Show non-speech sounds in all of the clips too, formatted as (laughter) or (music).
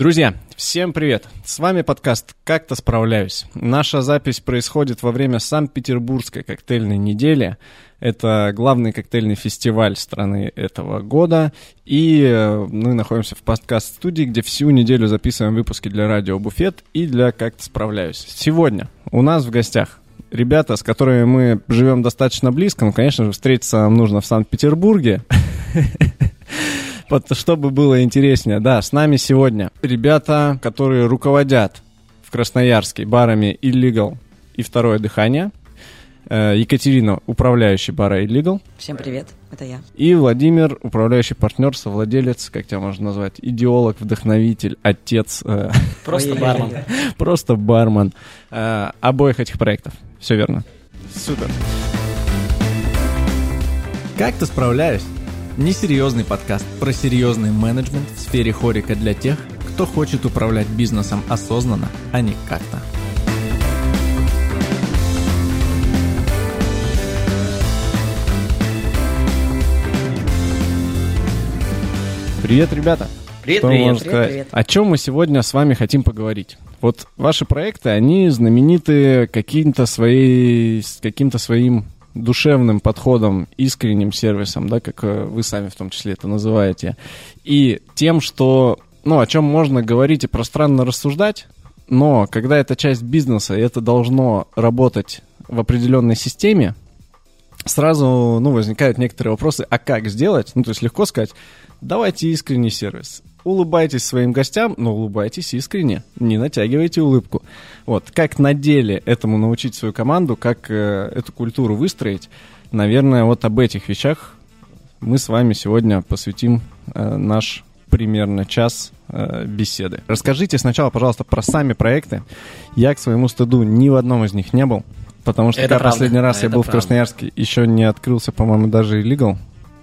Друзья, всем привет! С вами подкаст «Как-то справляюсь». Наша запись происходит во время Санкт-Петербургской коктейльной недели. Это главный коктейльный фестиваль страны этого года. И э, мы находимся в подкаст-студии, где всю неделю записываем выпуски для радио «Буфет» и для «Как-то справляюсь». Сегодня у нас в гостях ребята, с которыми мы живем достаточно близко. Ну, конечно же, встретиться нам нужно в Санкт-Петербурге. (laughs) чтобы было интереснее. Да, с нами сегодня ребята, которые руководят в Красноярске барами Illegal и Второе дыхание. Э, Екатерина, управляющий бара Illegal. Всем привет, это я. И Владимир, управляющий партнер, совладелец, как тебя можно назвать, идеолог, вдохновитель, отец. Э, (laughs) Просто бармен. Просто бармен э, обоих этих проектов. Все верно. Супер. Как ты справляюсь? Несерьезный подкаст про серьезный менеджмент в сфере хорика для тех, кто хочет управлять бизнесом осознанно, а не как-то. Привет, ребята! Привет, Что привет, можно привет, сказать? привет. О чем мы сегодня с вами хотим поговорить? Вот ваши проекты, они знамениты каким-то своей, с каким-то своим душевным подходом, искренним сервисом, да, как э, вы сами в том числе это называете, и тем, что, ну, о чем можно говорить и пространно рассуждать, но когда это часть бизнеса, и это должно работать в определенной системе, сразу, ну, возникают некоторые вопросы, а как сделать? Ну, то есть легко сказать, давайте искренний сервис. Улыбайтесь своим гостям, но улыбайтесь искренне, не натягивайте улыбку. Вот, как на деле этому научить свою команду, как э, эту культуру выстроить, наверное, вот об этих вещах мы с вами сегодня посвятим э, наш примерно час э, беседы. Расскажите сначала, пожалуйста, про сами проекты. Я, к своему стыду, ни в одном из них не был, потому что Это когда правда, последний раз это я был в правда. Красноярске, еще не открылся, по-моему, даже Illegal.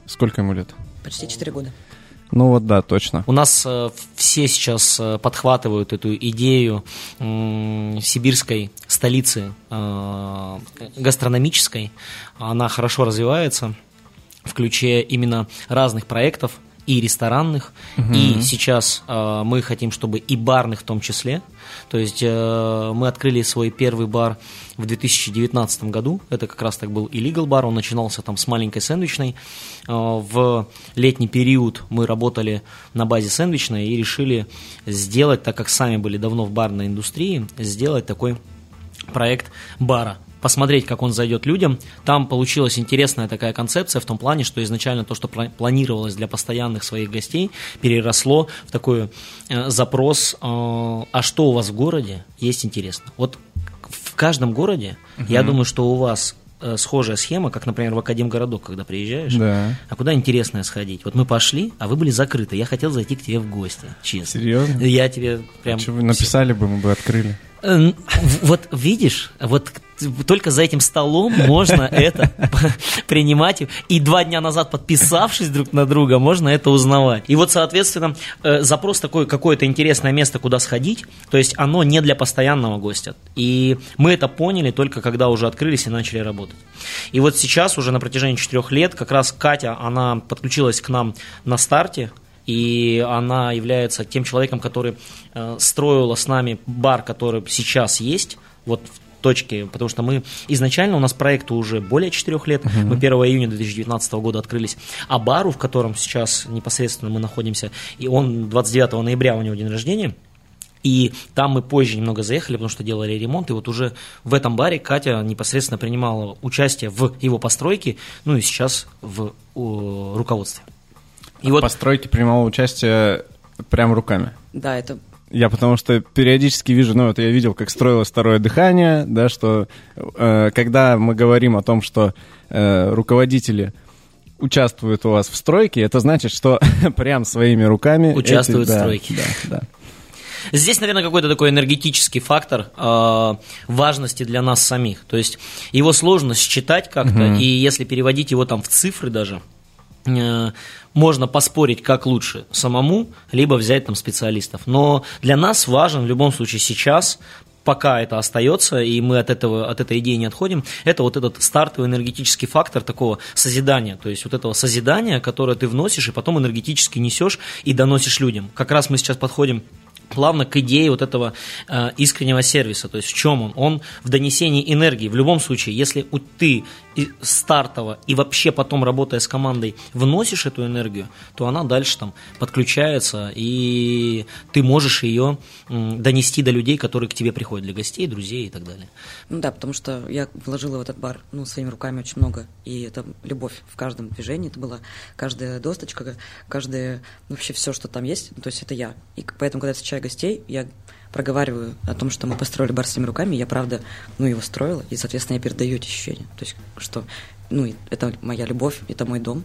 Сколько ему лет? Почти 4 года. Ну вот да, точно. У нас э, все сейчас э, подхватывают эту идею м, сибирской столицы э, гастрономической. Она хорошо развивается в ключе именно разных проектов и ресторанных, и сейчас э, мы хотим, чтобы и барных в том числе. То есть э, мы открыли свой первый бар в 2019 году. Это как раз так был illegal бар. Он начинался там с маленькой сэндвичной. Э, в летний период мы работали на базе сэндвичной и решили сделать, так как сами были давно в барной индустрии, сделать такой проект бара посмотреть, как он зайдет людям. Там получилась интересная такая концепция в том плане, что изначально то, что пла- планировалось для постоянных своих гостей, переросло в такой э, запрос, э, а что у вас в городе есть интересно. Вот в каждом городе, я думаю, что у вас э, схожая схема, как, например, в Академгородок, когда приезжаешь, Да. а куда интересное сходить? Вот мы пошли, а вы были закрыты, я хотел зайти к тебе в гости, честно. Серьезно? Я тебе прям... Что вы написали бы, мы бы открыли. Э, Вот видишь, вот только за этим столом можно это (laughs) принимать. И два дня назад, подписавшись друг на друга, можно это узнавать. И вот, соответственно, э, запрос такой, какое-то интересное место, куда сходить, то есть оно не для постоянного гостя. И мы это поняли только когда уже открылись и начали работать. И вот сейчас, уже на протяжении четырех лет, как раз Катя, она подключилась к нам на старте, и она является тем человеком, который э, строила с нами бар, который сейчас есть, вот в точке, потому что мы изначально, у нас проекту уже более 4 лет, мы 1 июня 2019 года открылись, а бару, в котором сейчас непосредственно мы находимся, и он 29 ноября у него день рождения, и там мы позже немного заехали, потому что делали ремонт, и вот уже в этом баре Катя непосредственно принимала участие в его постройке, ну и сейчас в о, руководстве. И вот в постройке принимал участие прям руками. Да, это Я потому что периодически вижу, ну вот я видел, как строилось второе дыхание, да, что э, когда мы говорим о том, что э, руководители участвуют у вас в стройке, это значит, что (laughs) прям своими руками Участвуют эти- в да, стройке. Да, да. Здесь, наверное, какой-то такой энергетический фактор э, важности для нас самих. То есть его сложно считать как-то, и если переводить его там в цифры даже, э, можно поспорить, как лучше самому, либо взять там специалистов. Но для нас важен в любом случае сейчас пока это остается, и мы от, этого, от этой идеи не отходим, это вот этот стартовый энергетический фактор такого созидания, то есть вот этого созидания, которое ты вносишь, и потом энергетически несешь и доносишь людям. Как раз мы сейчас подходим плавно к идее вот этого э, искреннего сервиса. То есть в чем он? Он в донесении энергии. В любом случае, если ты и стартово и вообще потом работая с командой вносишь эту энергию, то она дальше там подключается, и ты можешь ее донести до людей, которые к тебе приходят, для гостей, друзей и так далее. Ну да, потому что я вложила в этот бар ну, своими руками очень много, и это любовь в каждом движении, это была каждая досточка, каждое, вообще все, что там есть, то есть это я. И поэтому, когда я встречаю гостей, я проговариваю о том, что мы построили бар своими руками, я правда, ну, его строила, и, соответственно, я передаю эти ощущения. То есть, что, ну, это моя любовь, это мой дом,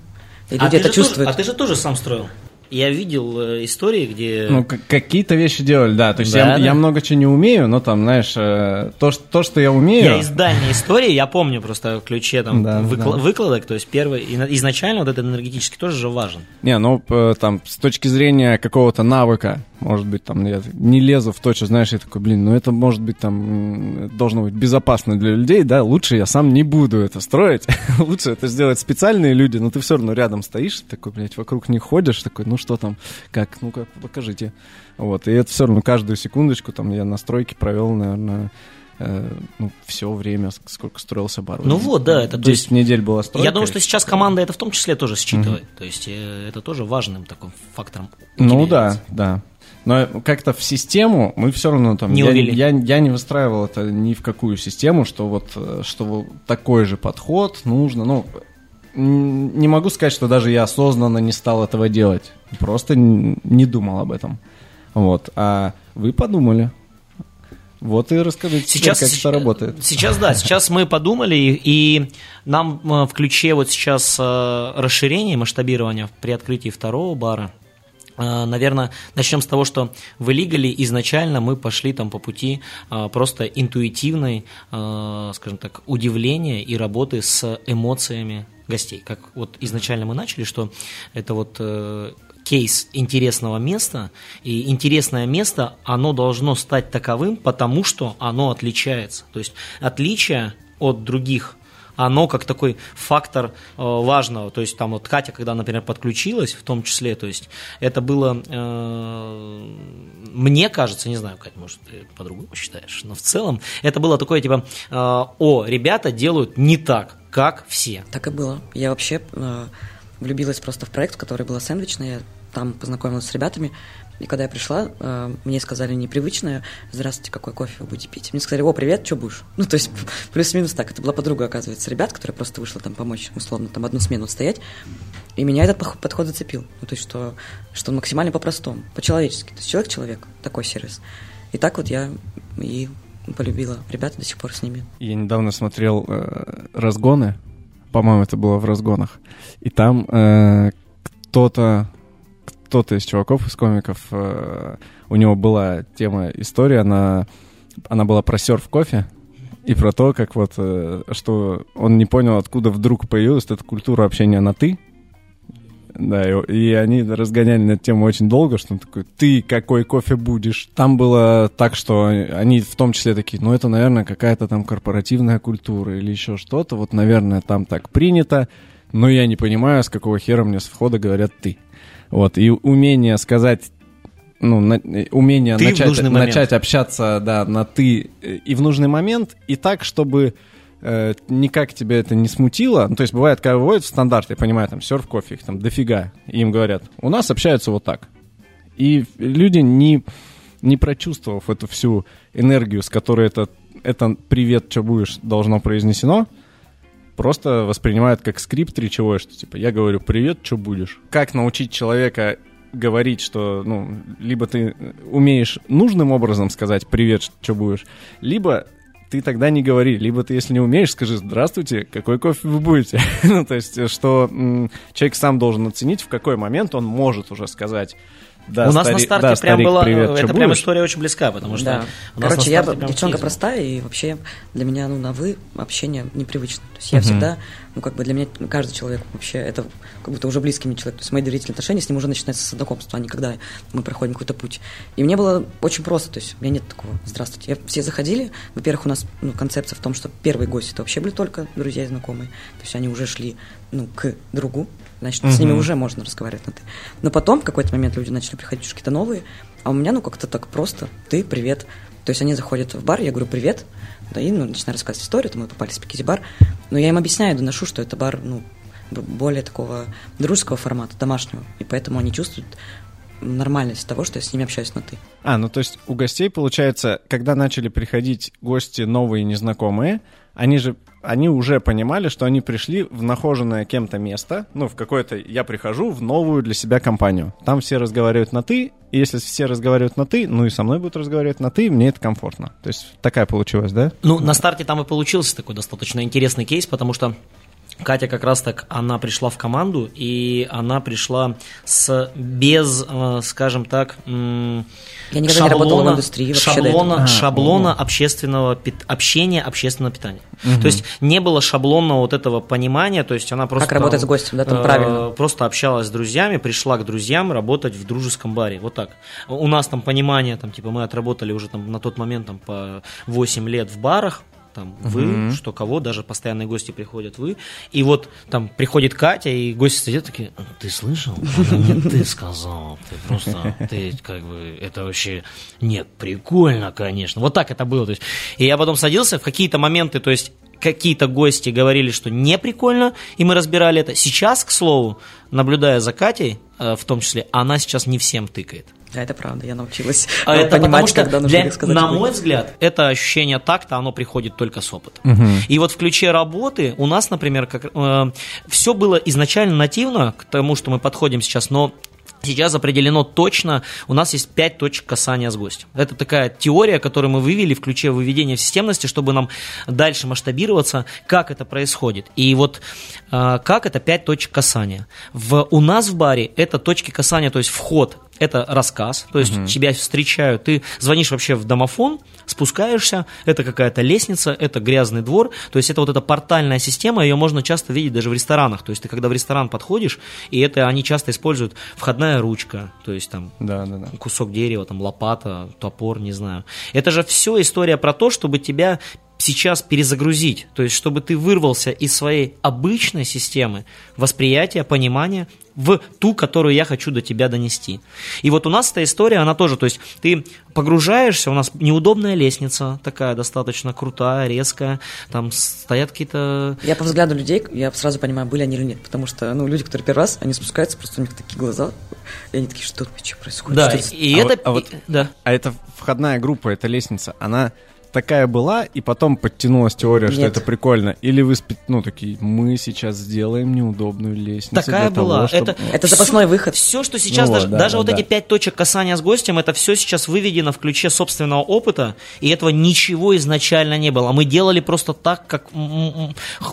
и люди а это чувствуют. Тоже, а ты же тоже сам строил? Я видел э, истории, где... Ну, какие-то вещи делали, да. То есть Да, я, да. я много чего не умею, но там, знаешь, э, то, что, то, что я умею... Я из дальней истории, я помню просто в ключе там Да, выкла- да. выкладок, то есть первый, изначально вот этот энергетический тоже же важен. Не, ну, там, с точки зрения какого-то навыка, может быть, там, я не лезу в то, что, знаешь, я такой, блин, ну, это, может быть, там, должно быть безопасно для людей, да, лучше я сам не буду это строить, (laughs) лучше это сделать специальные люди, но ты все равно рядом стоишь, такой, блядь, вокруг них ходишь, такой, ну, что там, как, ну-ка, покажите. Вот, и это все равно каждую секундочку, там, я на стройке провел, наверное, э, ну, все время, ск- сколько строился бар. Ну вот, да, это то 10 есть- недель была стройка. Я думаю, что сейчас команда это в том числе тоже считывает. То есть э, это тоже важным таким фактором. Ну да, да. Но как-то в систему мы все равно там... Не я, увели. я, я не выстраивал это ни в какую систему, что вот, э, что вот такой же подход нужно. Ну, не могу сказать, что даже я осознанно не стал этого делать. Просто не думал об этом. Вот. А вы подумали. Вот и расскажите, Сейчас, теперь, как это работает. Сейчас, да, сейчас мы подумали, и, и нам э, в ключе вот сейчас э, расширение, масштабирование при открытии второго бара, Наверное, начнем с того, что в Иллигале изначально мы пошли там по пути э, просто интуитивной, э, скажем так, удивления и работы с эмоциями гостей. Как вот изначально мы начали, что это вот э, кейс интересного места, и интересное место, оно должно стать таковым, потому что оно отличается. То есть отличие от других оно как такой фактор э, важного. То есть там вот Катя, когда, например, подключилась, в том числе, то есть это было, э, мне кажется, не знаю, Катя, может, ты по-другому считаешь, но в целом это было такое, типа, э, о, ребята делают не так, как все. Так и было. Я вообще влюбилась просто в проект, который была сэндвичная. Там познакомилась с ребятами. И когда я пришла, э, мне сказали непривычное «Здравствуйте, какой кофе вы будете пить?» Мне сказали «О, привет, что будешь?» (laughs) Ну, то есть (laughs) плюс-минус так. Это была подруга, оказывается, ребят, которая просто вышла там помочь, условно, там одну смену стоять. И меня этот подход зацепил. Ну, то есть что, что максимально по-простому, по-человечески. То есть человек-человек, такой сервис. И так вот я и полюбила ребят, до сих пор с ними. Я недавно смотрел э, разгоны, по-моему, это было в разгонах, и там э, кто-то, кто-то из чуваков, из комиков, э, у него была тема, история, она, она была про серф кофе, и про то, как вот, э, что он не понял, откуда вдруг появилась эта культура общения на «ты», да, и, и они разгоняли на эту тему очень долго, что он такой, ты какой кофе будешь? Там было так, что они в том числе такие, ну это, наверное, какая-то там корпоративная культура или еще что-то, вот, наверное, там так принято, но я не понимаю, с какого хера мне с входа говорят ты. Вот, и умение сказать ну, на- э, умение Ты начать, начать общаться, да, на ты э, и в нужный момент, и так, чтобы э, никак тебя это не смутило. Ну, то есть бывает, когда выводят в стандарт, я понимаю, там, серф кофе, их там дофига, и им говорят, у нас общаются вот так. И люди, не, не прочувствовав эту всю энергию, с которой это, это «привет, что будешь» должно произнесено, просто воспринимают как скрипт речевой, что типа я говорю «привет, что будешь». Как научить человека говорить, что, ну, либо ты умеешь нужным образом сказать «привет, что будешь», либо ты тогда не говори, либо ты, если не умеешь, скажи «здравствуйте, какой кофе вы будете?» (laughs) Ну, то есть, что человек сам должен оценить, в какой момент он может уже сказать да, у нас на стари- старте да, прям старик, была, привет, это прям будешь? история очень близка, потому что Да. у нас Короче, на я девчонка простая, и вообще для меня, ну, на вы общение непривычно. То есть я всегда, ну, как бы для меня каждый человек вообще, это как будто уже близкий мне человек. То есть мои доверительные отношения с ним уже начинаются с знакомства, а не когда мы проходим какой-то путь. И мне было очень просто, то есть у меня нет такого «здравствуйте». Я, все заходили, во-первых, у нас ну, концепция в том, что первый гость это вообще были только друзья и знакомые. То есть они уже шли, ну, к другу, значит, с ними уже можно разговаривать на «ты». Но потом в какой-то момент люди начали приходить какие-то новые, А у меня, ну, как-то так просто. Ты, привет. То есть они заходят в бар, я говорю, привет, да, и ну, начинаю рассказывать историю, там мы попали в спикизи-бар, но я им объясняю, доношу, что это бар, ну, более такого дружеского формата, домашнего, и поэтому они чувствуют нормальность того, что я с ними общаюсь на «ты». А, ну то есть у гостей, получается, когда начали приходить гости новые, незнакомые, они же они уже понимали, что они пришли в нахоженное кем-то место, ну, в какое-то, я прихожу в новую для себя компанию. Там все разговаривают на «ты», и если все разговаривают на «ты», ну и со мной будут разговаривать на «ты», мне это комфортно. То есть такая получилась, да? Ну, на старте там и получился такой достаточно интересный кейс, потому что Катя как раз так, она пришла в команду, и она пришла с без, э, скажем так, я никогда шаблона, не работала в индустрии шаблона, а, шаблона общественного общения, общественного питания. Угу. То есть не было шаблонного вот этого понимания, то есть она просто как работать с гостем, да, там э, правильно. Просто общалась с друзьями, пришла к друзьям работать в дружеском баре, вот так. У нас там понимание, там типа мы отработали уже там на тот момент там по 8 лет в барах, там вы, mm что кого, даже постоянные гости приходят вы, и вот там приходит Катя, и гости сидят такие, ты слышал? Это не ты сказал, ты просто, ты как бы, это вообще, нет, прикольно, конечно, вот так это было, то есть, и я потом садился в какие-то моменты, то есть, какие-то гости говорили, что не прикольно, и мы разбирали это. Сейчас, к слову, наблюдая за Катей, э, в том числе, она сейчас не всем тыкает. Да, это правда, я научилась а это понимать, что когда нужно для, сказать. На мой взгляд, это ощущение такта, оно приходит только с опытом. Угу. И вот в ключе работы у нас, например, как, э, все было изначально нативно к тому, что мы подходим сейчас, но Сейчас определено точно, у нас есть пять точек касания с гостем. Это такая теория, которую мы вывели в ключе выведения в системности, чтобы нам дальше масштабироваться, как это происходит. И вот э, как это пять точек касания. В, у нас в баре это точки касания, то есть вход это рассказ, то есть угу. тебя встречают, ты звонишь вообще в домофон, спускаешься, это какая-то лестница, это грязный двор, то есть это вот эта портальная система, ее можно часто видеть даже в ресторанах, то есть ты когда в ресторан подходишь, и это они часто используют входная ручка, то есть там да, да, да. кусок дерева, там лопата, топор, не знаю. Это же все история про то, чтобы тебя сейчас перезагрузить, то есть чтобы ты вырвался из своей обычной системы восприятия, понимания в ту, которую я хочу до тебя донести. И вот у нас эта история, она тоже, то есть ты погружаешься, у нас неудобная лестница, такая достаточно крутая, резкая, там стоят какие-то... Я по взгляду людей, я сразу понимаю, были они или нет, потому что, ну, люди, которые первый раз, они спускаются, просто у них такие глаза, и они такие, что, что происходит? Да, что и а это... Вот, а, вот, да. а это входная группа, эта лестница, она такая была, и потом подтянулась теория, Нет. что это прикольно? Или вы, ну, такие, мы сейчас сделаем неудобную лестницу Такая для была. Того, чтобы... это, это запасной все, выход. Все, что сейчас, ну, даже, да, даже да, вот да. эти пять точек касания с гостем, это все сейчас выведено в ключе собственного опыта, и этого ничего изначально не было. Мы делали просто так, как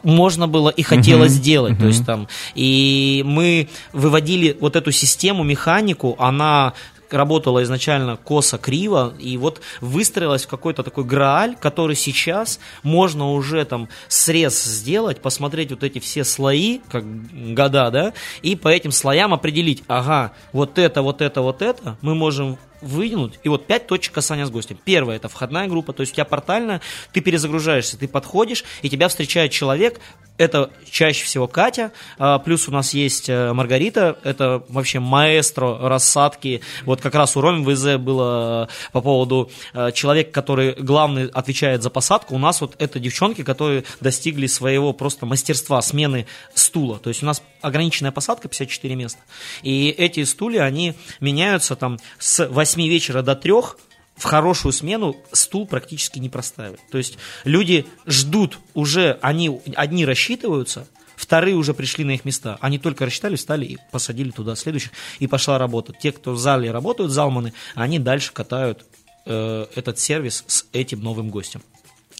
можно было и хотелось сделать. То есть там, и мы выводили вот эту систему, механику, она работала изначально косо-криво, и вот выстроилась в какой-то такой грааль, который сейчас можно уже там срез сделать, посмотреть вот эти все слои, как года, да, и по этим слоям определить, ага, вот это, вот это, вот это мы можем выдвинуть. И вот пять точек касания с гостем. Первое это входная группа, то есть у тебя портальная, ты перезагружаешься, ты подходишь, и тебя встречает человек, это чаще всего Катя, а, плюс у нас есть э, Маргарита, это вообще маэстро рассадки. Вот как раз у Роми ВЗ было э, по поводу э, человека, который главный отвечает за посадку. У нас вот это девчонки, которые достигли своего просто мастерства смены стула. То есть у нас ограниченная посадка, 54 места. И эти стулья, они меняются там с 8 вечера до 3, в хорошую смену стул практически не простаивает. То есть люди ждут уже, они одни рассчитываются, вторые уже пришли на их места. Они только рассчитали, встали и посадили туда следующих, и пошла работа. Те, кто в зале работают, залманы, они дальше катают э, этот сервис с этим новым гостем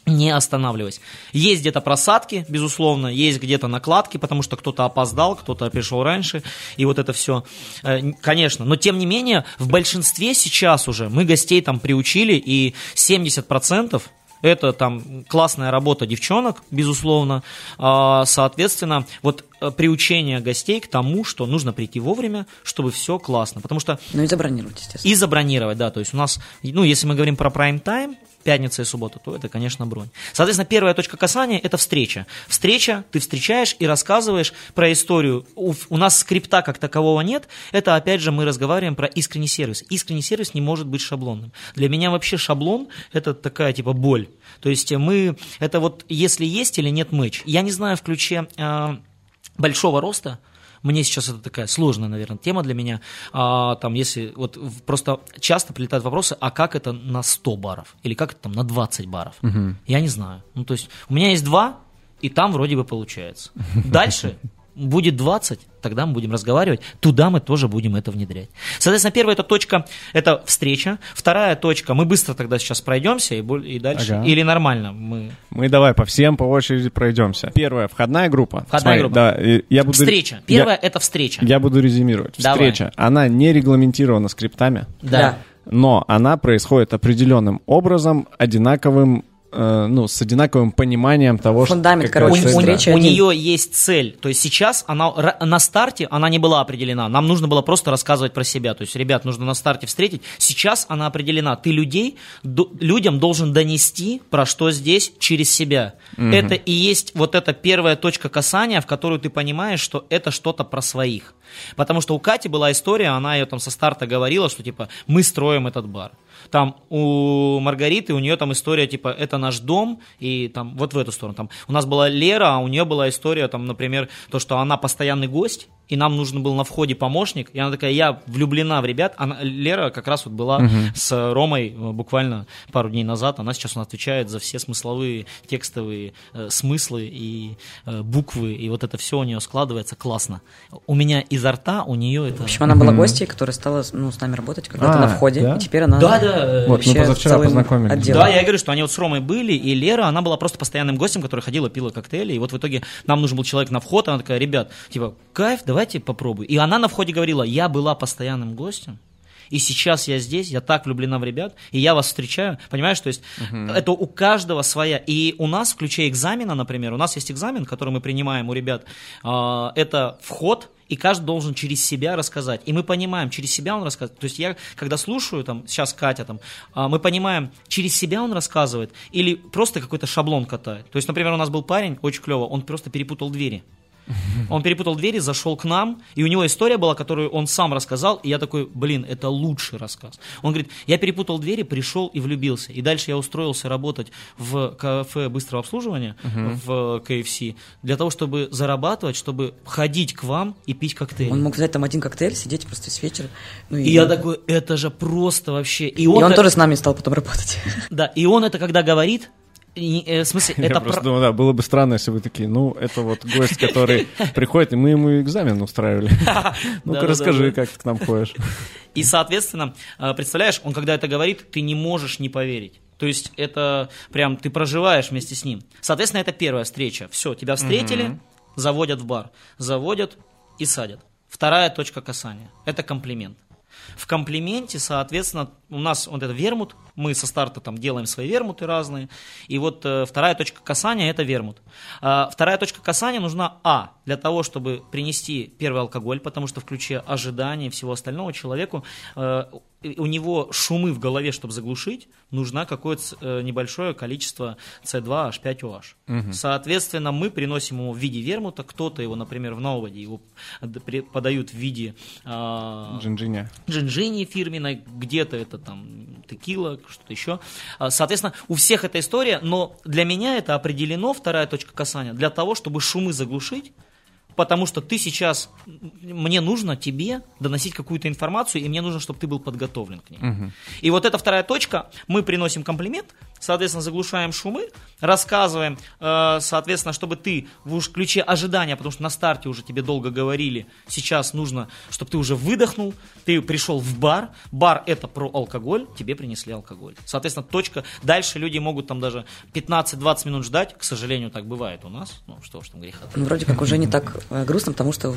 не останавливаясь. Есть где-то просадки, безусловно, есть где-то накладки, потому что кто-то опоздал, кто-то пришел раньше, и вот это все, э, конечно. Но тем не менее, в большинстве сейчас уже мы гостей там приучили, и 70% это там классная работа девчонок, безусловно. А, соответственно, вот э, приучение гостей к тому, что нужно прийти вовремя, чтобы все классно. Потому что... Ну и забронировать, естественно. И забронировать, да. То есть у нас, ну, если мы говорим про прайм-тайм, пятница и суббота, то это, конечно, бронь. Соответственно, первая точка касания – это встреча. Встреча, ты встречаешь и рассказываешь про историю. У, у нас скрипта как такового нет. Это, опять же, мы разговариваем про искренний сервис. Искренний сервис не может быть шаблонным. Для меня вообще шаблон – это такая типа боль. То есть мы, это вот если есть или нет матч. Я не знаю в ключе э, большого роста, мне сейчас это такая сложная, наверное, тема для меня. А, там, если вот просто часто прилетают вопросы, а как это на 100 баров? Или как это там на 20 баров? Угу. Я не знаю. Ну, то есть у меня есть два, и там вроде бы получается. (laughs) Дальше будет 20, тогда мы будем разговаривать, туда мы тоже будем это внедрять. Соответственно, первая эта точка – это встреча, вторая точка – мы быстро тогда сейчас пройдемся и, и дальше, ага. или нормально? Мы... мы давай по всем по очереди пройдемся. Первая – входная группа. Входная Смотри, группа. Да, я буду... Встреча. Первая я... – это встреча. Я буду резюмировать. Давай. Встреча, она не регламентирована скриптами. Да. Но она происходит определенным образом, одинаковым Э, ну, с одинаковым пониманием того, Фундамент, что... короче, у, у, у нее есть цель. То есть сейчас она на старте она не была определена. Нам нужно было просто рассказывать про себя. То есть, ребят, нужно на старте встретить. Сейчас она определена. Ты людей, до, людям должен донести, про что здесь, через себя. Угу. Это и есть вот эта первая точка касания, в которую ты понимаешь, что это что-то про своих. Потому что у Кати была история, она ее там со старта говорила, что типа мы строим этот бар там у Маргариты, у нее там история, типа, это наш дом, и там вот в эту сторону. Там у нас была Лера, а у нее была история, там, например, то, что она постоянный гость, и нам нужен был на входе помощник, и она такая, я влюблена в ребят. Она, Лера как раз вот была угу. с Ромой э, буквально пару дней назад, она сейчас у нас отвечает за все смысловые, текстовые э, смыслы и э, буквы, и вот это все у нее складывается классно. У меня изо рта, у нее это... В общем, она была гостьей, которая стала ну, с нами работать когда-то а, на входе, да? и теперь она да, да, вот, мы позавчера познакомились. Отделом. Да, я говорю, что они вот с Ромой были, и Лера, она была просто постоянным гостем, который ходила, пила коктейли, и вот в итоге нам нужен был человек на вход, она такая, ребят, типа, кайф, давай давайте попробуй. И она на входе говорила, я была постоянным гостем, и сейчас я здесь, я так влюблена в ребят, и я вас встречаю, понимаешь, то есть uh-huh. это у каждого своя, и у нас в ключе экзамена, например, у нас есть экзамен, который мы принимаем у ребят, э, это вход, и каждый должен через себя рассказать. И мы понимаем, через себя он рассказывает. То есть я, когда слушаю, там, сейчас Катя, там, а, мы понимаем, через себя он рассказывает или просто какой-то шаблон катает. То есть, например, у нас был парень, очень клево, он просто перепутал двери. (laughs) Он перепутал двери, зашел к нам, и у него история была, которую он сам рассказал, и я такой, блин, это лучший рассказ. Он говорит, я перепутал двери, пришел и влюбился. И дальше я устроился работать в кафе быстрого обслуживания, в KFC, для того, чтобы зарабатывать, чтобы ходить к вам и пить коктейли. Он мог взять там один коктейль, сидеть просто весь вечер. Ну, и... и я такой, это же просто вообще... И он, и он тоже с нами стал потом работать. Да, и он это когда говорит, э, в смысле, Я это просто думаю, да, было бы странно, если вы такие, ну, это вот гость, (laughs) который приходит, и мы ему экзамен устраивали. (laughs) Ну-ка расскажи, как ты к нам ходишь. И, соответственно, э, представляешь, он когда это говорит, ты не можешь не поверить. То есть это прям ты проживаешь вместе с ним. Соответственно, это первая встреча. Все, тебя встретили, заводят в бар, заводят и садят. Вторая точка касания – это комплимент. В комплименте, соответственно, у нас вот это вермут, мы со старта там делаем свои вермуты разные, и вот э, вторая точка касания – это вермут. Э, вторая точка касания нужна, а, для того, чтобы принести первый алкоголь, потому что в ключе ожидания и всего остального человеку э, у него шумы в голове, чтобы заглушить, нужно какое-то э, небольшое количество C2, H5OH. Угу. Соответственно, мы приносим его в виде вермута, кто-то его, например, в Новоде его подают в виде э, джинджини. джинджини фирменной, где-то это там текила, что-то еще. А, соответственно, у всех эта история, но для меня это определено, вторая точка касания, для того, чтобы шумы заглушить, потому что ты сейчас, мне нужно тебе доносить какую-то информацию, и мне нужно, чтобы ты был подготовлен к ней. Угу. И вот эта вторая точка, мы приносим комплимент, соответственно, заглушаем шумы, рассказываем, э, соответственно, чтобы ты в ключе ожидания, потому что на старте уже тебе долго говорили, сейчас нужно, чтобы ты уже выдохнул, ты пришел в бар, бар это про алкоголь, тебе принесли алкоголь. Соответственно, точка, дальше люди могут там даже 15-20 минут ждать, к сожалению, так бывает у нас, ну что ж там греха. Ну, вроде как уже не так грустно, потому что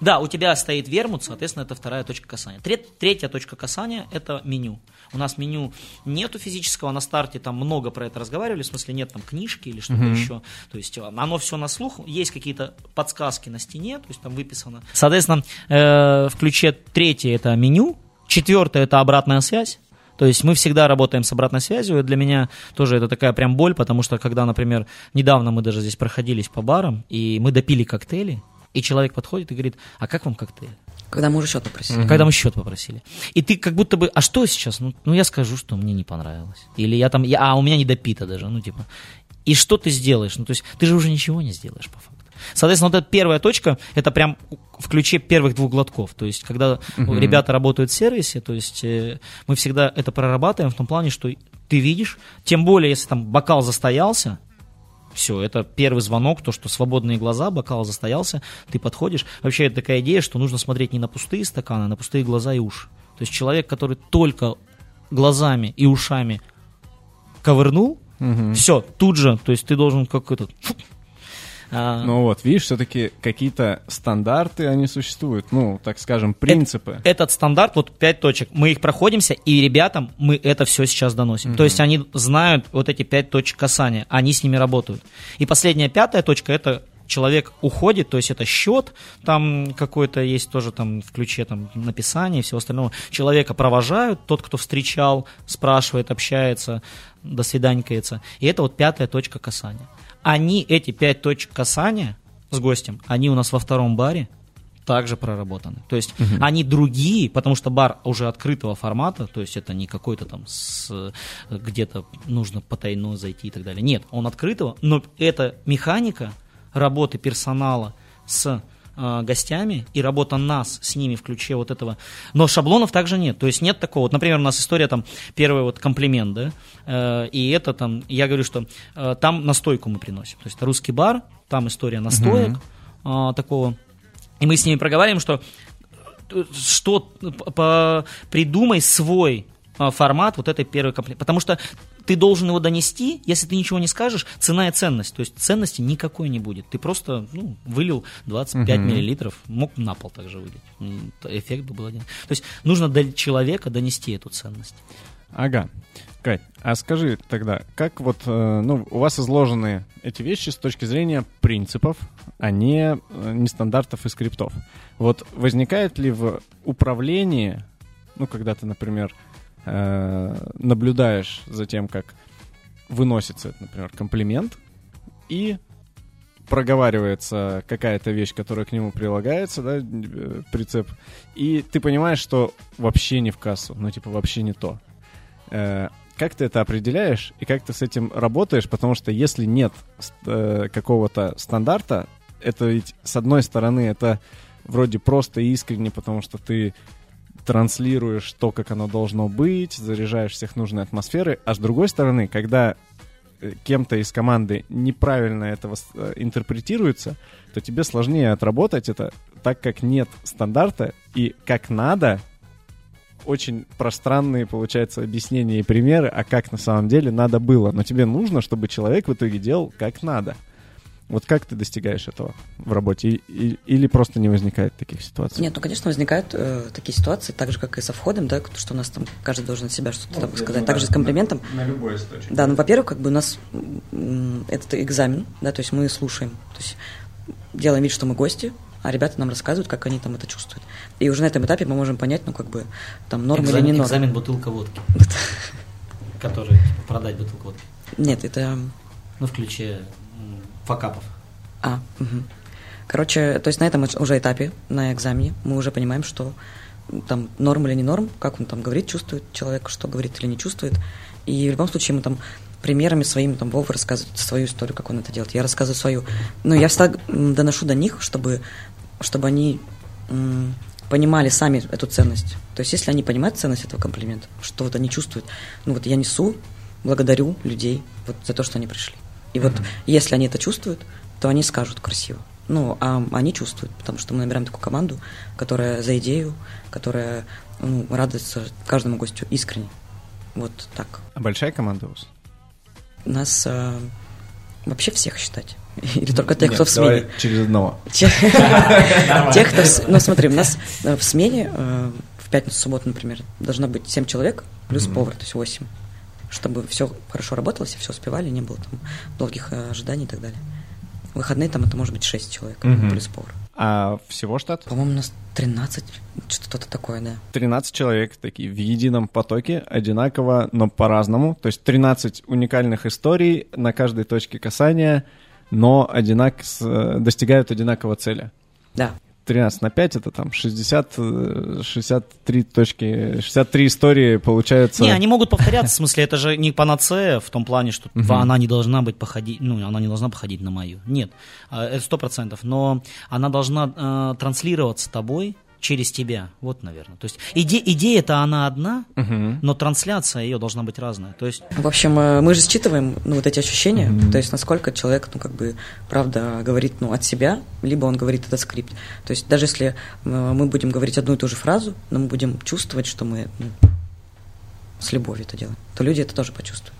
да, у тебя стоит вермут, соответственно, это вторая точка касания. Третья точка касания – это меню. У нас меню нету физического на старте, там много про это разговаривали, в смысле нет там книжки или что-то mm-hmm. еще. То есть э, оно все на слух, есть какие-то подсказки на стене, то есть там выписано. Соответственно, э, в ключе третье – это меню, четвертое – это обратная связь, То есть мы всегда работаем с обратной связью. И для меня тоже это такая прям боль, потому что когда, например, недавно мы даже здесь проходились по барам, и мы допили коктейли, и человек подходит и говорит, а как вам коктейль? Когда мы уже счет попросили. Когда мы счет попросили. И ты как будто бы, а что сейчас? Ну, ну я скажу, что мне не понравилось. Или я там, я, а у меня не допито даже, ну типа. И что ты сделаешь? Ну то есть ты же уже ничего не сделаешь по факту. Соответственно, вот эта первая точка, это прям в ключе первых двух глотков. То есть, когда Мгм. ребята работают в сервисе, то есть э, мы всегда это прорабатываем в том плане, что ты видишь, тем более, если там бокал застоялся, все, это первый звонок, то, что свободные глаза, бокал застоялся, ты подходишь. Вообще, это такая идея, что нужно смотреть не на пустые стаканы, а на пустые глаза и уши. То есть человек, который только глазами и ушами ковырнул, Мгм. все, тут же, то есть ты должен как этот... а, Ну вот, видишь, все-таки какие-то стандарты, они существуют, ну, так скажем, принципы. этот стандарт, вот пять точек, мы их проходимся, и ребятам мы это все сейчас доносим. То есть они знают вот эти пять точек касания, они с ними работают. И последняя пятая точка это человек уходит, то есть это счет, там какой-то есть тоже там в ключе там написание и всего остального. Человека провожают, тот, кто встречал, спрашивает, общается, до свиданькается. И это вот пятая точка касания. Они, эти пять точек касания с гостем, они у нас во втором баре также проработаны. То есть они другие, потому что бар уже открытого формата, то есть это не какой-то там с, где-то нужно потайно зайти и так далее. Нет, он открытого, но это механика работы персонала с э, гостями и работа нас с ними в ключе вот этого. Но шаблонов также нет. То есть нет такого. Вот, например, у нас история там первый вот комплимент, да, э, и это там, я говорю, что э, там настойку мы приносим. То есть это русский бар, там история настоек э, такого. И мы с ними проговариваем, что э, что по- придумай свой а, формат вот этой первой комплект. Потому что ты должен его донести, если ты ничего не скажешь, цена и ценность. То есть ценности никакой не будет. Ты просто ну, вылил 25 Мгм. миллилитров, мог на пол также вылить. Эффект бы был один. То есть нужно до человека донести эту ценность. Ага. Кать, а скажи тогда, как вот, э, ну, у вас изложены эти вещи с точки зрения принципов, а не, э, не стандартов и скриптов. Вот возникает ли в управлении, ну, когда ты, например, э, наблюдаешь за тем, как выносится, например, комплимент, и проговаривается какая-то вещь, которая к нему прилагается, да, э, прицеп, и ты понимаешь, что вообще не в кассу, ну, типа, вообще не то. Э, Как ты это определяешь и как ты с этим работаешь? Потому что если нет э, какого-то стандарта, это ведь, с одной стороны, это вроде просто искренне, потому что ты транслируешь то, как оно должно быть, заряжаешь всех нужной атмосферой, а с другой стороны, когда э, кем-то из команды неправильно это э, интерпретируется, то тебе сложнее отработать это, так как нет стандарта и как надо очень пространные, получается, объяснения и примеры, а как на самом деле надо было. Но тебе нужно, чтобы человек в итоге делал как надо. Вот как ты достигаешь этого в работе? И- и- или просто не возникает таких ситуаций? Нет, ну, конечно, возникают э, такие ситуации, так же, как и со входом, да, что у нас там каждый должен от себя что-то там сказать, так же с комплиментом. На, любой источник. Да, ну, во-первых, как бы у нас этот экзамен, да, то есть мы слушаем, то есть делаем вид, что мы гости, а ребята нам рассказывают, как они там это чувствуют. И уже на этом этапе мы можем понять, ну, как бы, там, норма или не экзамен, норма. экзамен бутылка водки. Который продать бутылку водки. Нет, это... Ну, в ключе м, факапов. А, мгм. Короче, то есть на этом уже этапе, на экзамене, мы уже понимаем, что там норм или не норм, как он там говорит, чувствует человек, что говорит или не чувствует. И в любом случае мы там примерами своими, там, Вова рассказывает свою историю, как он это делает, я рассказываю свою. Но я всегда доношу до них, чтобы, чтобы они м, понимали сами эту ценность. То есть если они понимают ценность этого комплимента, что вот они чувствуют, ну вот я несу, благодарю людей вот за то, что они пришли. И вот если они это чувствуют, то они скажут красиво. Ну, а они чувствуют, потому что мы набираем такую команду, которая за идею, которая ну, радуется каждому гостю искренне. Вот так. А большая команда у вас? Нас э, вообще всех считать. (laughs) Или только тех, Нет, кто в давай смене. через одного. (laughs) Тех, кто... Ну, смотри, у нас э, в смене, э, в пятницу, субботу, например, должно быть 7 человек плюс повар, то есть 8. Чтобы все хорошо работало, все все успевали, не было там долгих э, ожиданий и так далее. В выходные там это может быть 6 человек Мгм. плюс повар. А всего штат? По-моему, у нас 13, что-то такое, да. 13 человек такие в едином потоке, одинаково, но по-разному. То есть 13 уникальных историй на каждой точке касания, но одинак... достигают одинаковой цели. Да. 13 на 5 это там 60, 63 э, точки, 63 истории получается. Не, они могут повторяться, в смысле, это же не панацея в том плане, что uh-huh. она не должна быть походить, ну, она не должна походить на мою. Нет, а, это сто процентов, но она должна э, транслироваться тобой через тебя. Вот, наверное. То есть иде, идея-то она одна, угу. но трансляция ее должна быть разная. То есть... В общем, э, мы же считываем ну, вот эти ощущения, угу. то есть насколько человек, ну, как бы, правда говорит ну, от себя, либо он говорит этот скрипт. То есть даже если э, мы будем говорить одну и ту же фразу, но мы будем чувствовать, что мы ну, с любовью это делаем, то люди это тоже почувствуют.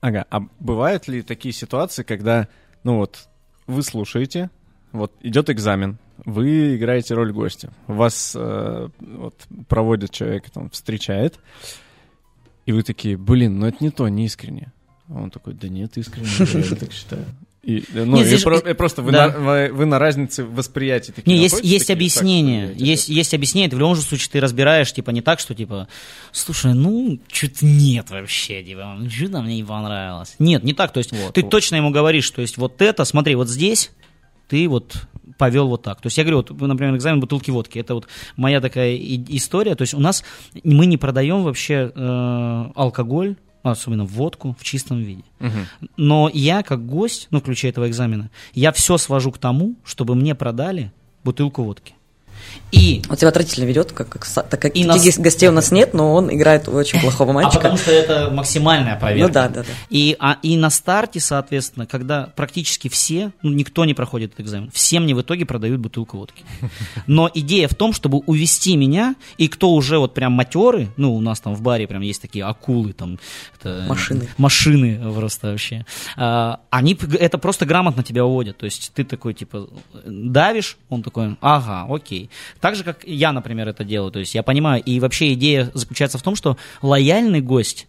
Ага, а бывают ли такие ситуации, когда, ну вот, вы слушаете, вот идет экзамен, вы играете роль гостя. Вас э, вот, проводит человек, там, встречает, и вы такие, блин, ну это не то, не искренне. А он такой, да нет, искренне, я (laughs) так считаю. И, ну, Нет, здесь... про, просто вы, да. на, вы на разнице восприятия такие. Не, есть, есть такие, объяснение. Так, есть, есть объяснение. Ты в любом случае ты разбираешь, типа, не так, что типа, слушай, ну, что-то нет вообще, типа, что-то мне не понравилось. Нет, не так. То есть вот, ты вот. точно ему говоришь, что есть вот это, смотри, вот здесь ты вот повел вот так. То есть я говорю, вот, например, экзамен бутылки водки. Это вот моя такая история. То есть у нас мы не продаем вообще э, алкоголь, особенно водку в чистом виде. Угу. Но я как гость, ну, включая этого экзамена, я все свожу к тому, чтобы мне продали бутылку водки. И... Он себя отвратительно ведет, как, как, так как и нас... гостей у нас нет, но он играет очень плохого мальчика. А потому что это максимальная проверка. Ну да, да, да. И, а, и на старте, соответственно, когда практически все, ну никто не проходит этот экзамен, все мне в итоге продают бутылку водки. Но идея в том, чтобы увести меня, и кто уже вот прям матеры, ну у нас там в баре прям есть такие акулы, там... Это, машины. Машины просто вообще. А, они это просто грамотно тебя уводят. То есть ты такой, типа, давишь, он такой, ага, окей. Так же, как я, например, это делаю. То есть я понимаю, и вообще идея заключается в том, что лояльный гость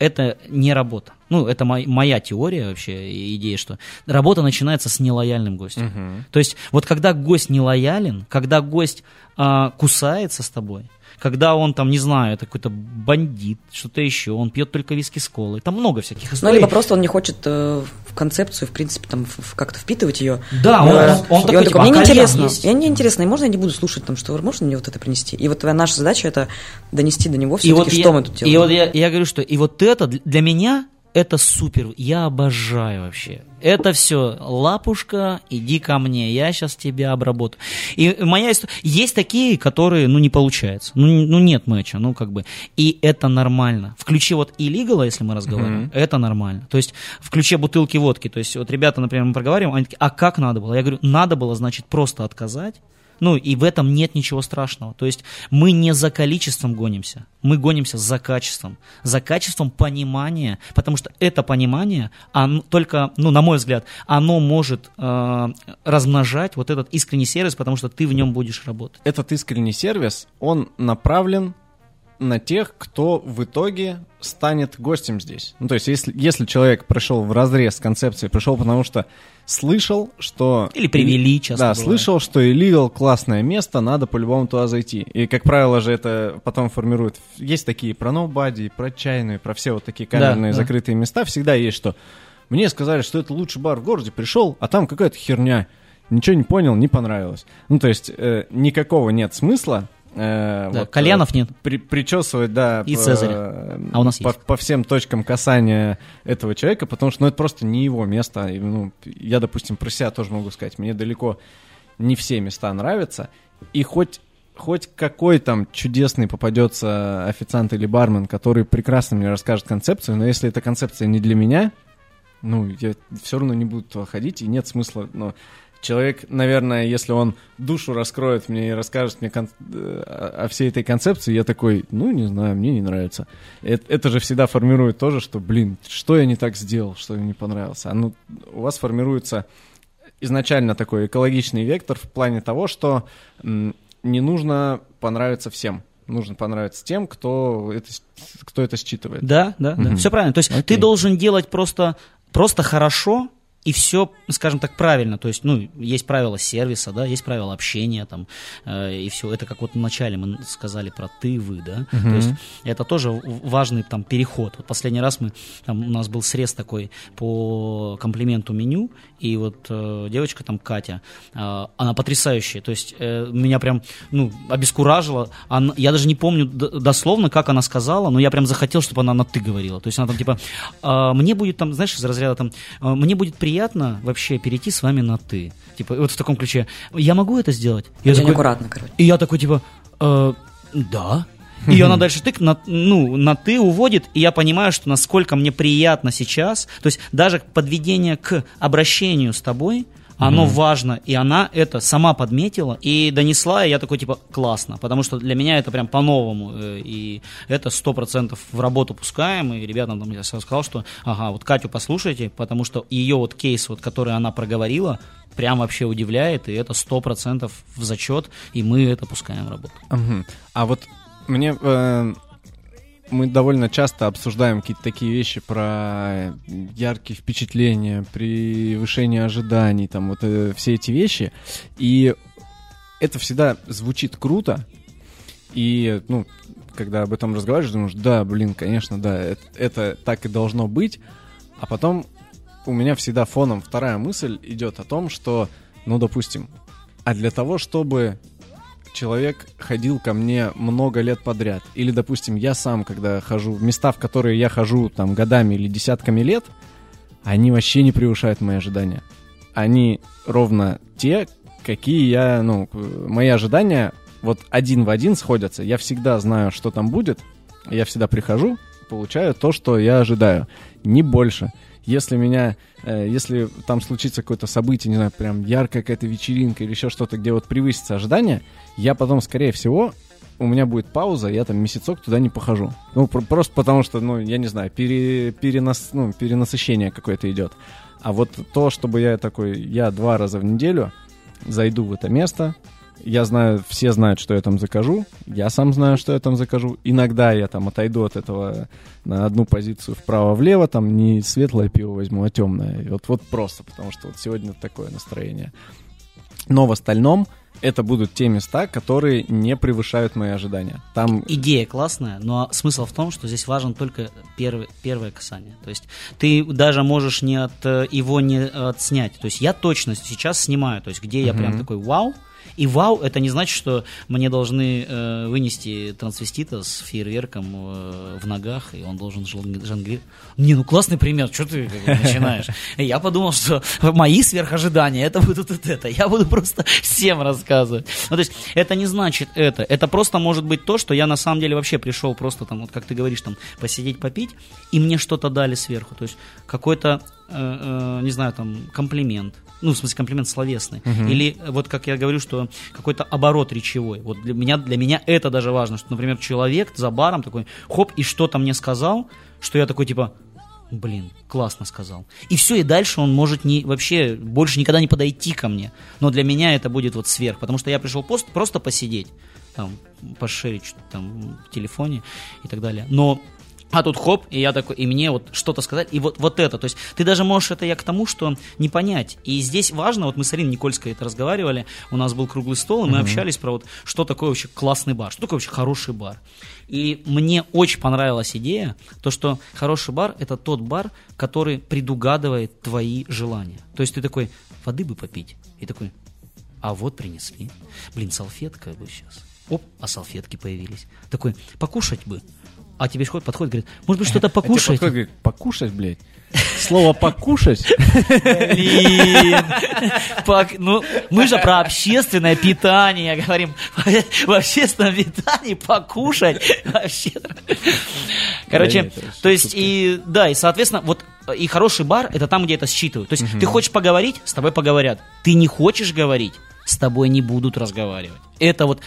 это не работа. Ну, это моя, моя теория вообще, идея, что работа начинается с нелояльным гостем. Uh-huh. То есть вот когда гость нелоялен, когда гость а, кусается с тобой, когда он там, не знаю, это какой-то бандит, что-то еще, он пьет только виски с колой. Там много всяких историй. Ну, либо просто он не хочет э, в концепцию, в принципе, там как-то впитывать ее. Да, он, э, он, он такой, он типа, мне неинтересно, мне неинтересно, и можно я не буду слушать, там, что можно мне вот это принести? И вот наша задача это донести до него все-таки, вот что я, мы тут делаем. И вот я, я говорю, что и вот это для меня это супер, я обожаю вообще. Это все, лапушка, иди ко мне, я сейчас тебя обработаю. И моя история... Есть такие, которые, ну, не получается. Ну, ну нет матча, ну, как бы. И это нормально. В ключе вот illegal, если мы разговариваем, mm-hmm. это нормально. То есть в ключе бутылки водки. То есть вот ребята, например, мы проговариваем, они такие, а как надо было? Я говорю, надо было, значит, просто отказать, ну, и в этом нет ничего страшного. То есть мы не за количеством гонимся, мы гонимся за качеством. За качеством понимания, потому что это понимание, оно только, ну, на мой взгляд, оно может э, размножать вот этот искренний сервис, потому что ты в нем будешь работать. Этот искренний сервис, он направлен на тех, кто в итоге станет гостем здесь. Ну, то есть, если, если человек пришел в разрез с концепцией, пришел потому что слышал, что... Или привели, часто Да, бывает. слышал, что Illegal классное место, надо по-любому туда зайти. И, как правило же, это потом формирует... Есть такие про Nobody, про чайную, про все вот такие камерные да, закрытые да. места. Всегда есть, что мне сказали, что это лучший бар в городе, пришел, а там какая-то херня. Ничего не понял, не понравилось. Ну, то есть, э, никакого нет смысла Э, да, вот, кальянов э, нет. При, причесывать, да. И по, Цезаря. А у нас по, есть. По всем точкам касания этого человека, потому что ну, это просто не его место. И, ну, я, допустим, про себя тоже могу сказать. Мне далеко не все места нравятся. И хоть хоть какой там чудесный попадется официант или бармен, который прекрасно мне расскажет концепцию, но если эта концепция не для меня, ну, я все равно не буду туда ходить, и нет смысла, ну, человек, наверное, если он душу раскроет мне и расскажет мне кон- э, о всей этой концепции, я такой, ну, не знаю, мне не нравится. Это, это же всегда формирует тоже, что, блин, что я не так сделал, что мне не понравилось. А ну, у вас формируется изначально такой экологичный вектор в плане того, что м, не нужно понравиться всем нужно понравиться тем, кто это, кто это считывает. Да, да, да. Все правильно. То есть okay. ты должен делать просто, просто хорошо, и все, скажем так, правильно. То есть, ну, есть правила сервиса, да, есть правила общения, там, э, и все. Это как вот вначале мы сказали про ты, вы, да. Мгм. То есть, это тоже важный там переход. Вот последний раз мы, там, у нас был срез такой по комплименту меню, и вот э, девочка там, Катя, э, она потрясающая. То есть, э, меня прям, ну, обескуражила. Она- я даже не помню дословно, как она сказала, но я прям захотел, чтобы она на ты говорила. То есть, она там, типа, «А, мне будет там, знаешь, из разряда там, «А, мне будет приятно вообще перейти с вами на ты. Типа, вот в таком ключе. Я могу это сделать? Я Очень такой- аккуратно, короче. и я такой, типа, «Э, да. И она дальше тык на, ну, на ты уводит, и я понимаю, что насколько мне приятно сейчас. То есть даже подведение к обращению с тобой, оно важно, и она это сама подметила и донесла, и я такой, типа, классно, потому что для меня это прям по-новому, э, и это сто процентов в работу пускаем, и ребятам там я сказал, что, ага, вот Катю послушайте, потому что ее вот кейс, вот, который она проговорила, прям вообще удивляет, и это сто процентов в зачет, и мы это пускаем в работу. Мгм. А вот мне... э, мы довольно часто обсуждаем какие-то такие вещи про яркие впечатления, превышение ожиданий, там вот э, все эти вещи. И это всегда звучит круто. И, ну, когда об этом разговариваешь, думаешь, да, блин, конечно, да, это, это так и должно быть. А потом у меня всегда фоном вторая мысль идет о том, что, ну, допустим, а для того, чтобы человек ходил ко мне много лет подряд, или, допустим, я сам, когда хожу в места, в которые я хожу там годами или десятками лет, они вообще не превышают мои ожидания. Они ровно те, какие я, ну, мои ожидания вот один в один сходятся. Я всегда знаю, что там будет, я всегда прихожу, получаю то, что я ожидаю, не больше. Если меня, э, если там случится какое-то событие, не знаю, прям яркая какая-то вечеринка или еще что-то, где вот превысится ожидание, я потом, скорее всего, у меня будет пауза, я там месяцок туда не похожу. Ну, пр- просто потому что, ну, я не знаю, пере, перенас, ну, перенасыщение какое-то идет. А вот то, чтобы я такой, я два раза в неделю зайду в это место, я знаю, все знают, что я там закажу, я сам знаю, что я там закажу. Иногда я там отойду от этого на одну позицию вправо-влево, там не светлое пиво возьму, а темное. И вот, вот просто, потому что вот сегодня такое настроение. Но в остальном это будут те места, которые не превышают мои ожидания. Там Идея классная, но смысл в том, что здесь важен только первый, первое касание. То есть ты даже можешь не от, э, его не отснять. То есть я точно сейчас снимаю, то есть где я прям такой вау, и вау, это не значит, что мне должны э, вынести трансвестита с фейерверком э, в ногах, и он должен жонг- жонглировать. Не, ну классный пример, что ты как начинаешь? (laughs) Я подумал, что мои сверхожидания, это будут вот это. Я буду просто всем рассказывать. Ну, то есть, это не значит это. Это просто может быть то, что я на самом деле вообще пришел просто там, вот как ты говоришь, там, посидеть, попить, и мне что-то дали сверху. То есть, какой-то, э, э, не знаю, там, комплимент. Ну, в смысле, комплимент словесный. Или э, вот как я говорю, что какой-то оборот речевой. Вот для меня, для меня это даже важно, что, например, человек за баром такой, хоп, и что-то мне сказал, что я такой, типа, Блин, классно сказал. И все, и дальше он может не, вообще больше никогда не подойти ко мне. Но для меня это будет вот сверх, потому что я пришел пост, просто посидеть, там, пошерить что-то там в телефоне и так далее. Но а тут хоп, и я такой, и мне вот что-то сказать, и вот, вот это. То есть ты даже можешь это я к тому, что не понять. И здесь важно, вот мы с Ариной Никольской это разговаривали, у нас был круглый стол, и мы общались про вот, что такое вообще классный бар, что такое вообще хороший бар. И мне очень понравилась идея, то, что хороший бар – это тот бар, который предугадывает твои желания. То есть ты такой, воды бы попить, и такой, а вот принесли. Блин, салфетка бы сейчас. Оп, а салфетки появились. Такой, покушать бы. А тебе подходит, подходит, говорит, может быть, что-то (laughs) А покушать? подходит, говорит, покушать, блядь? Слово покушать? Блин. Ну, мы же про общественное питание говорим. В общественном питании покушать. Вообще. Короче, то есть, и да, и, соответственно, вот и хороший бар это там, где это считывают. То есть, ты хочешь поговорить, с тобой поговорят. Ты не хочешь говорить, с тобой не будут разговаривать. Это вот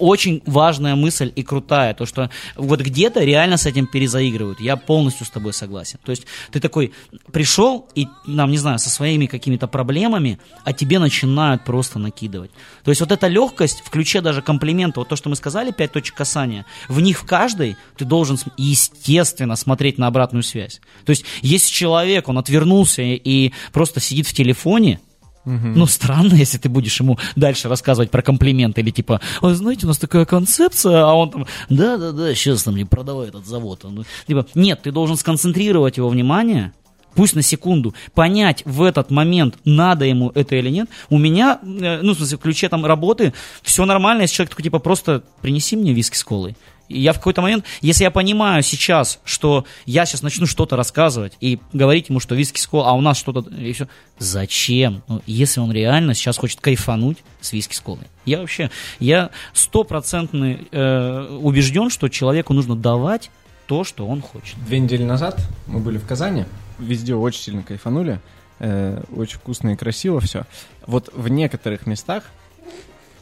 очень важная мысль и крутая, то что вот где-то реально с этим перезаигрывают. Я полностью с тобой согласен. То есть ты такой пришел и, нам, не знаю, со своими какими-то проблемами, а тебе начинают просто накидывать. То есть вот эта легкость, включая даже комплименты, вот то, что мы сказали, пять точек касания, в них в каждой ты должен, естественно, смотреть на обратную связь. То есть если человек, он отвернулся и просто сидит в телефоне, Угу. Ну, странно, если ты будешь ему дальше рассказывать про комплименты или типа, вы знаете, у нас такая концепция, а он там, да-да-да, сейчас там мне продавай этот завод. Он, типа, нет, ты должен сконцентрировать его внимание, пусть на секунду, понять в этот момент, надо ему это или нет. У меня, э, ну, в смысле, в ключе там работы, все нормально, если человек такой, типа, просто принеси мне виски с колой. И я в какой-то момент, если я понимаю сейчас, что я сейчас начну что-то рассказывать и говорить ему, что виски с колой, а у нас что-то, и все, зачем? Ну, если он реально сейчас хочет кайфануть с виски с колой. Я вообще, я стопроцентный э, убежден, что человеку нужно давать то, что он хочет. Две недели назад мы были в Казани, везде очень сильно кайфанули, э, очень вкусно и красиво все. Вот в некоторых местах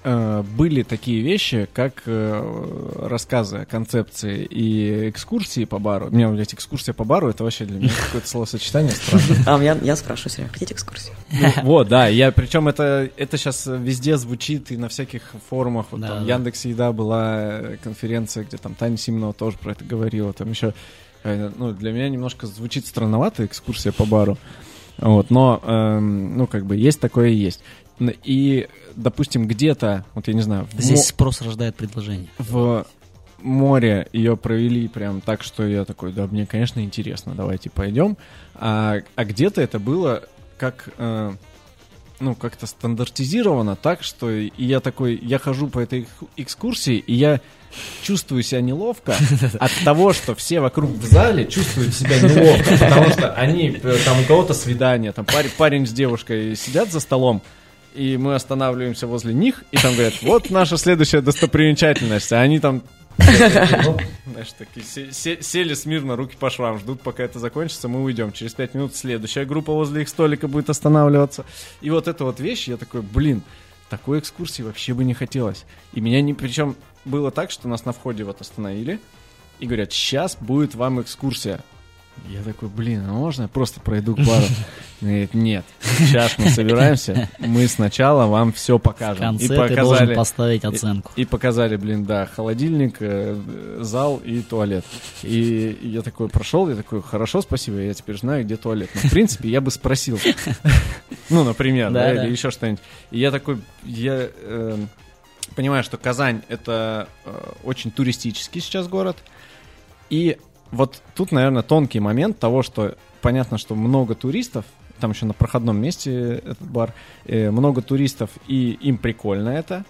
были такие вещи, как э, рассказы, концепции и экскурсии по бару. У меня, блядь, экскурсия по бару, это вообще для меня какое-то словосочетание странное. А, я, я спрашиваю, Серега, хотите экскурсию? Ну, вот, да, я, причем это, это сейчас везде звучит и на всяких форумах, вот да, там. Яндекс Еда была конференция, где там Таня Симонова тоже про это говорила, там еще, э, ну, для меня немножко звучит странновато экскурсия по бару. Вот, но, эм, ну, как бы, есть такое и есть. И, допустим, где-то, вот я не знаю... Здесь мо... спрос рождает предложение. В море ее провели прям так, что я такой, да, мне, конечно, интересно, давайте пойдем. А, а где-то это было как... Э, ну, как-то стандартизировано так, что и я такой, я хожу по этой экскурсии, и я чувствую себя неловко от (laughs) того, что все вокруг в зале чувствуют себя неловко, потому что они, э, там у кого-то свидание, там парень, парень с девушкой сидят за столом, и мы останавливаемся возле них, и там говорят, вот наша следующая достопримечательность, а они там знаешь, такие сели смирно, руки по швам, ждут, пока это закончится, мы уйдем. Через пять минут следующая группа возле их столика будет останавливаться. И вот эта вот вещь, я такой, блин, такой экскурсии вообще бы не хотелось. И меня не... Причем было так, что нас на входе вот остановили и говорят, сейчас будет вам экскурсия. Я такой, блин, а можно я просто пройду к бару? (laughs) Говорит, нет, сейчас мы собираемся, мы сначала вам все покажем. В конце и показали, ты должен поставить оценку. И, и показали, блин, да, холодильник, э, зал и туалет. И, я такой прошел, я такой, хорошо, спасибо, я теперь знаю, где туалет. Но, в принципе, я бы спросил. (laughs) Ну, например, да, или еще что-нибудь. И я такой, я эм, понимаю, что Казань это э, очень туристический сейчас город. И вот тут, наверное, тонкий момент того, что понятно, что много туристов, там еще на проходном месте этот бар, э, много туристов, и им прикольно это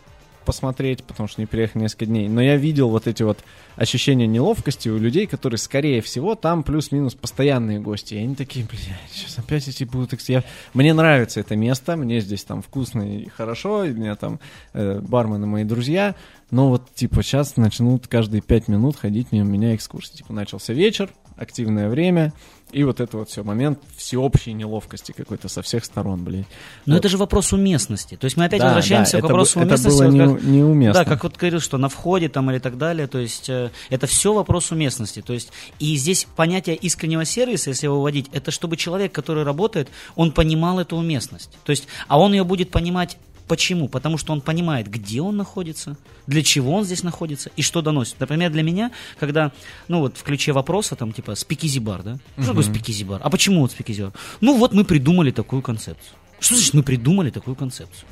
посмотреть, потому что не приехали несколько дней. Но я видел вот эти вот ощущения неловкости у людей, которые, скорее всего, там плюс-минус постоянные гости. И они такие, блядь, сейчас опять эти будут... Я... Мне нравится это место, мне здесь там вкусно и хорошо, и меня там э, бармены мои друзья, но вот, типа, сейчас начнут каждые пять минут ходить мимо меня экскурсии. Типа, начался вечер, активное время, и вот это вот все, момент всеобщей неловкости какой-то со всех сторон, блин. Но вот. это же вопрос уместности. То есть мы опять да, возвращаемся да, к вопросу это уместности. Это было вот не, неуместно. Да, как вот говорил, что на входе там или так далее. То есть э, это все вопрос уместности. То есть и здесь понятие искреннего сервиса, если его вводить, это чтобы человек, который работает, он понимал эту уместность. То есть, а он ее будет понимать Почему? Потому что он понимает, где он находится, для чего он здесь находится и что доносит. Например, для меня, когда, ну вот в ключе вопроса, там, типа, спикизибар, да? Что такое спикизибар? А почему вот спикизибар? Ну вот мы придумали такую концепцию. Что значит мы придумали такую концепцию?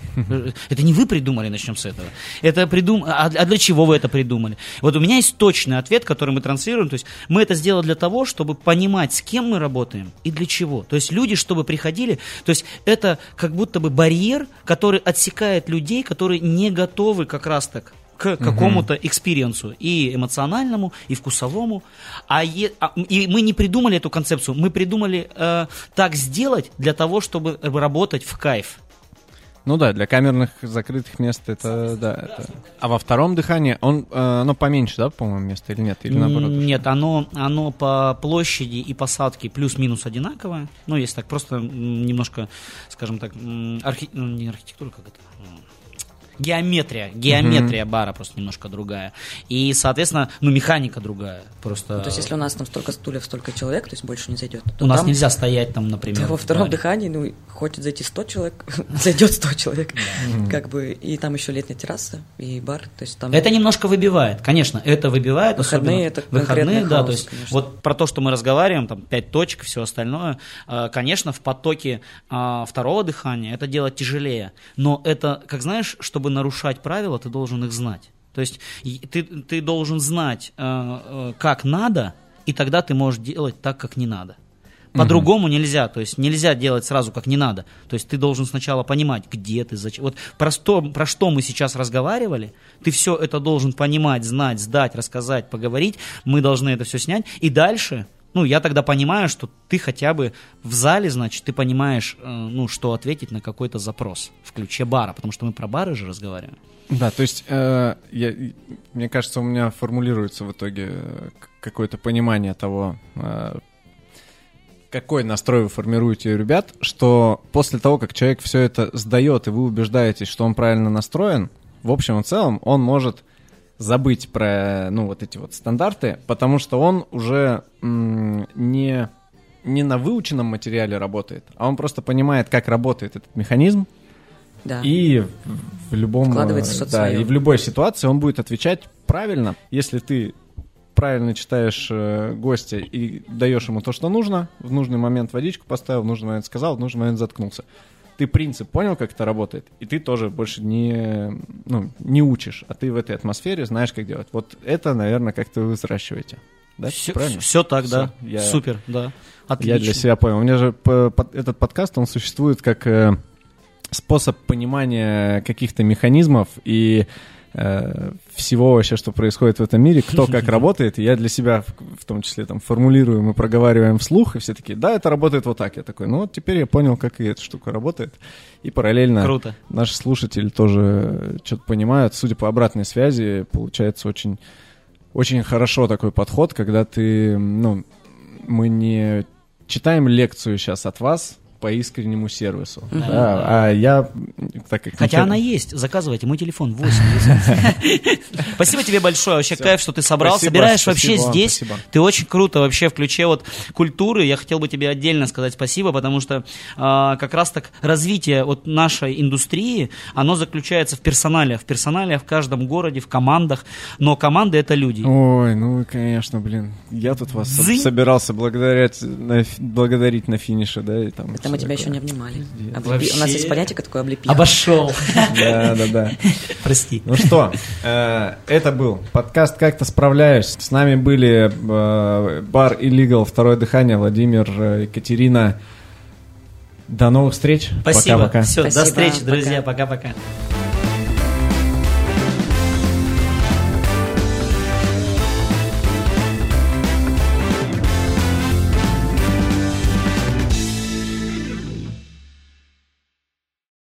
Это не вы придумали, начнем с этого. Это придум... а, а для чего вы это придумали? Вот у меня есть точный ответ, который мы транслируем. То есть мы это сделали для того, чтобы понимать, с кем мы работаем и для чего. То есть люди, чтобы приходили, то есть это как будто бы барьер, который отсекает людей, которые не готовы как раз так к какому-то экспириенсу, и эмоциональному, и вкусовому. А, е, а и мы не придумали эту концепцию, мы придумали э, так сделать для того, чтобы работать в кайф. Ну да, для камерных закрытых мест это да. Это... А во втором дыхании он э, оно поменьше, да, по-моему, место или нет, или наоборот? Нет, оно оно по площади и посадке плюс-минус одинаковое. Ну если так просто немножко, скажем так, архи... ну, не архитектура, как это геометрия, геометрия бара просто немножко другая. И, соответственно, ну, механика другая. Просто... Ну, то есть, если у нас там столько стульев, столько человек, то есть больше не зайдет. У нас нельзя стоять там, например. Во втором баре. дыхании, ну, хочет зайти 100 человек, (laughs) зайдет 100 человек. Как бы, и там еще летняя терраса и бар, то есть там... Это немножко выбивает, конечно, это выбивает. Выходные это выходные, да, то есть конечно. вот про то, что мы разговариваем, там пять точек, все остальное, э, конечно, в потоке э, второго дыхания это делать тяжелее, но это, как знаешь, чтобы нарушать правила, ты должен их знать. То есть ты, ты должен знать, э, э, как надо, и тогда ты можешь делать так, как не надо. По-другому нельзя, то есть нельзя делать сразу как не надо. То есть ты должен сначала понимать, где ты, зачем. Вот про что, про что мы сейчас разговаривали, ты все это должен понимать, знать, сдать, рассказать, поговорить. Мы должны это все снять. И дальше, ну, я тогда понимаю, что ты хотя бы в зале, значит, ты понимаешь, э, ну, что ответить на какой-то запрос в ключе бара, потому что мы про бары же разговариваем. Да, то есть, э, я, мне кажется, у меня формулируется в итоге э, какое-то понимание того, какой настрой вы формируете у ребят, что после того, как человек все это сдает, и вы убеждаетесь, что он правильно настроен, в общем и целом он может забыть про, ну, вот эти вот стандарты, потому что он уже не, не на выученном материале работает, а он просто понимает, как работает этот механизм, Да. и в, любом э, да, своё. и в любой ситуации он будет отвечать правильно, если ты правильно читаешь э, гостя и даешь ему то, что нужно, в нужный момент водичку поставил, в нужный момент сказал, в нужный момент заткнулся. Ты принцип понял, как это работает, и ты тоже больше не, ну, не учишь, а ты в этой атмосфере знаешь, как делать. Вот это, наверное, как-то вы взращиваете. Да? все, Правильно? так, да. Всё, я- Супер, да. Отлично. Я для себя понял. У меня же этот подкаст, он существует как э, способ понимания каких-то механизмов и э, всего вообще, что происходит в этом мире, кто как (laughs) работает. И я для себя в, в том числе там формулирую, мы проговариваем вслух, и все такие, да, это работает вот так. Я такой, ну вот теперь я понял, как и эта штука работает. И параллельно Круто. наши слушатели тоже что-то понимают. Судя по обратной связи, получается очень, очень хорошо такой подход, когда ты, ну, мы не читаем лекцию сейчас от вас по искреннему сервису, Да. да, а я, так как... Хотя она есть. Заказывайте. Мой телефон 8. (laughs) Спасибо тебе большое. Вообще кайф, что ты собрал. Собираешь вообще здесь. Ты очень круто вообще в ключе вот культуры. Я хотел бы тебе отдельно сказать спасибо, потому что а, как раз так развитие вот нашей индустрии, оно заключается в персонале. В персонале в каждом городе, в командах. Но команды это люди. Ой, ну, конечно, блин. Я тут вас собирался благодарить на, фи- благодарить на финише, да, и там... Это мы тебя еще такое. не обнимали. Облепи-. У нас есть понятие такое облепить. Обошел. Да, да, да. (laughs) Прости. Ну что, э, это был подкаст «Как-то справляюсь». С нами были э, бар Illegal, второе дыхание, Владимир, э, Екатерина. До новых встреч. Спасибо. Пока-пока. Все, до встречи, друзья. Пока-пока.